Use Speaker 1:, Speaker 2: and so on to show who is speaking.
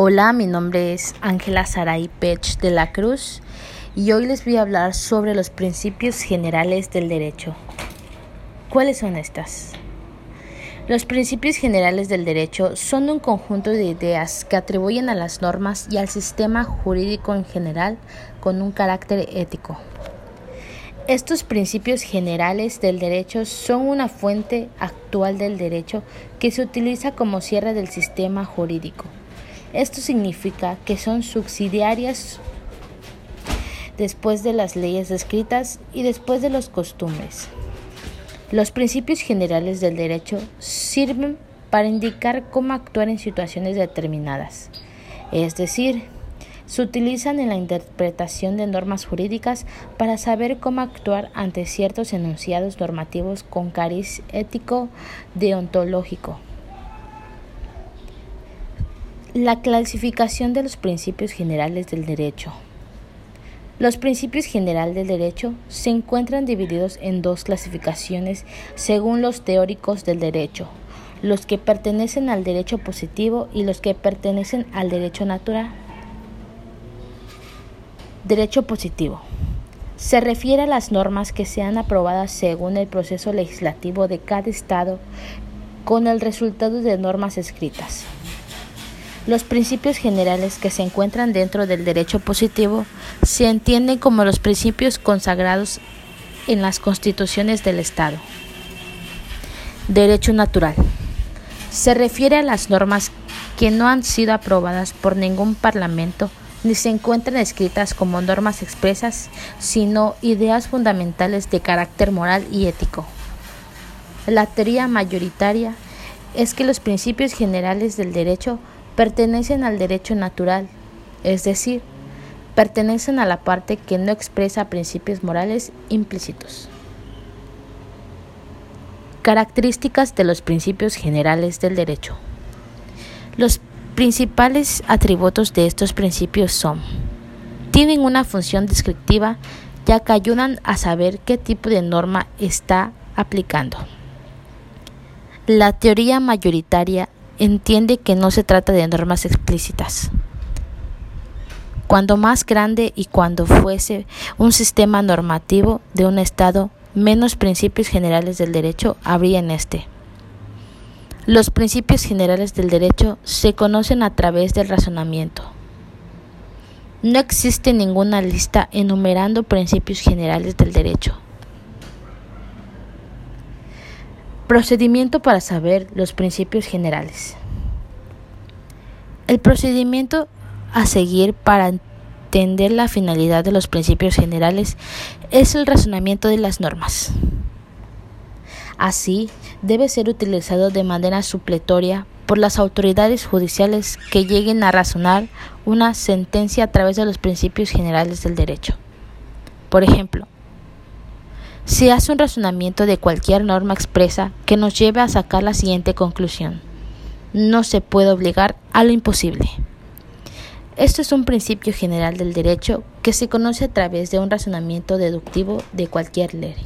Speaker 1: Hola, mi nombre es Ángela Saray Pech de la Cruz y hoy les voy a hablar sobre los principios generales del derecho. ¿Cuáles son estas? Los principios generales del derecho son un conjunto de ideas que atribuyen a las normas y al sistema jurídico en general con un carácter ético. Estos principios generales del derecho son una fuente actual del derecho que se utiliza como cierre del sistema jurídico. Esto significa que son subsidiarias después de las leyes escritas y después de los costumbres. Los principios generales del derecho sirven para indicar cómo actuar en situaciones determinadas, es decir, se utilizan en la interpretación de normas jurídicas para saber cómo actuar ante ciertos enunciados normativos con cariz ético deontológico. La clasificación de los principios generales del derecho. Los principios generales del derecho se encuentran divididos en dos clasificaciones según los teóricos del derecho, los que pertenecen al derecho positivo y los que pertenecen al derecho natural. Derecho positivo. Se refiere a las normas que sean aprobadas según el proceso legislativo de cada Estado con el resultado de normas escritas. Los principios generales que se encuentran dentro del derecho positivo se entienden como los principios consagrados en las constituciones del Estado. Derecho natural. Se refiere a las normas que no han sido aprobadas por ningún parlamento ni se encuentran escritas como normas expresas, sino ideas fundamentales de carácter moral y ético. La teoría mayoritaria es que los principios generales del derecho pertenecen al derecho natural, es decir, pertenecen a la parte que no expresa principios morales implícitos. Características de los principios generales del derecho. Los principales atributos de estos principios son, tienen una función descriptiva ya que ayudan a saber qué tipo de norma está aplicando. La teoría mayoritaria entiende que no se trata de normas explícitas. Cuando más grande y cuando fuese un sistema normativo de un Estado, menos principios generales del derecho habría en este. Los principios generales del derecho se conocen a través del razonamiento. No existe ninguna lista enumerando principios generales del derecho. Procedimiento para saber los principios generales. El procedimiento a seguir para entender la finalidad de los principios generales es el razonamiento de las normas. Así, debe ser utilizado de manera supletoria por las autoridades judiciales que lleguen a razonar una sentencia a través de los principios generales del derecho. Por ejemplo, se hace un razonamiento de cualquier norma expresa que nos lleve a sacar la siguiente conclusión. No se puede obligar a lo imposible. Esto es un principio general del derecho que se conoce a través de un razonamiento deductivo de cualquier ley.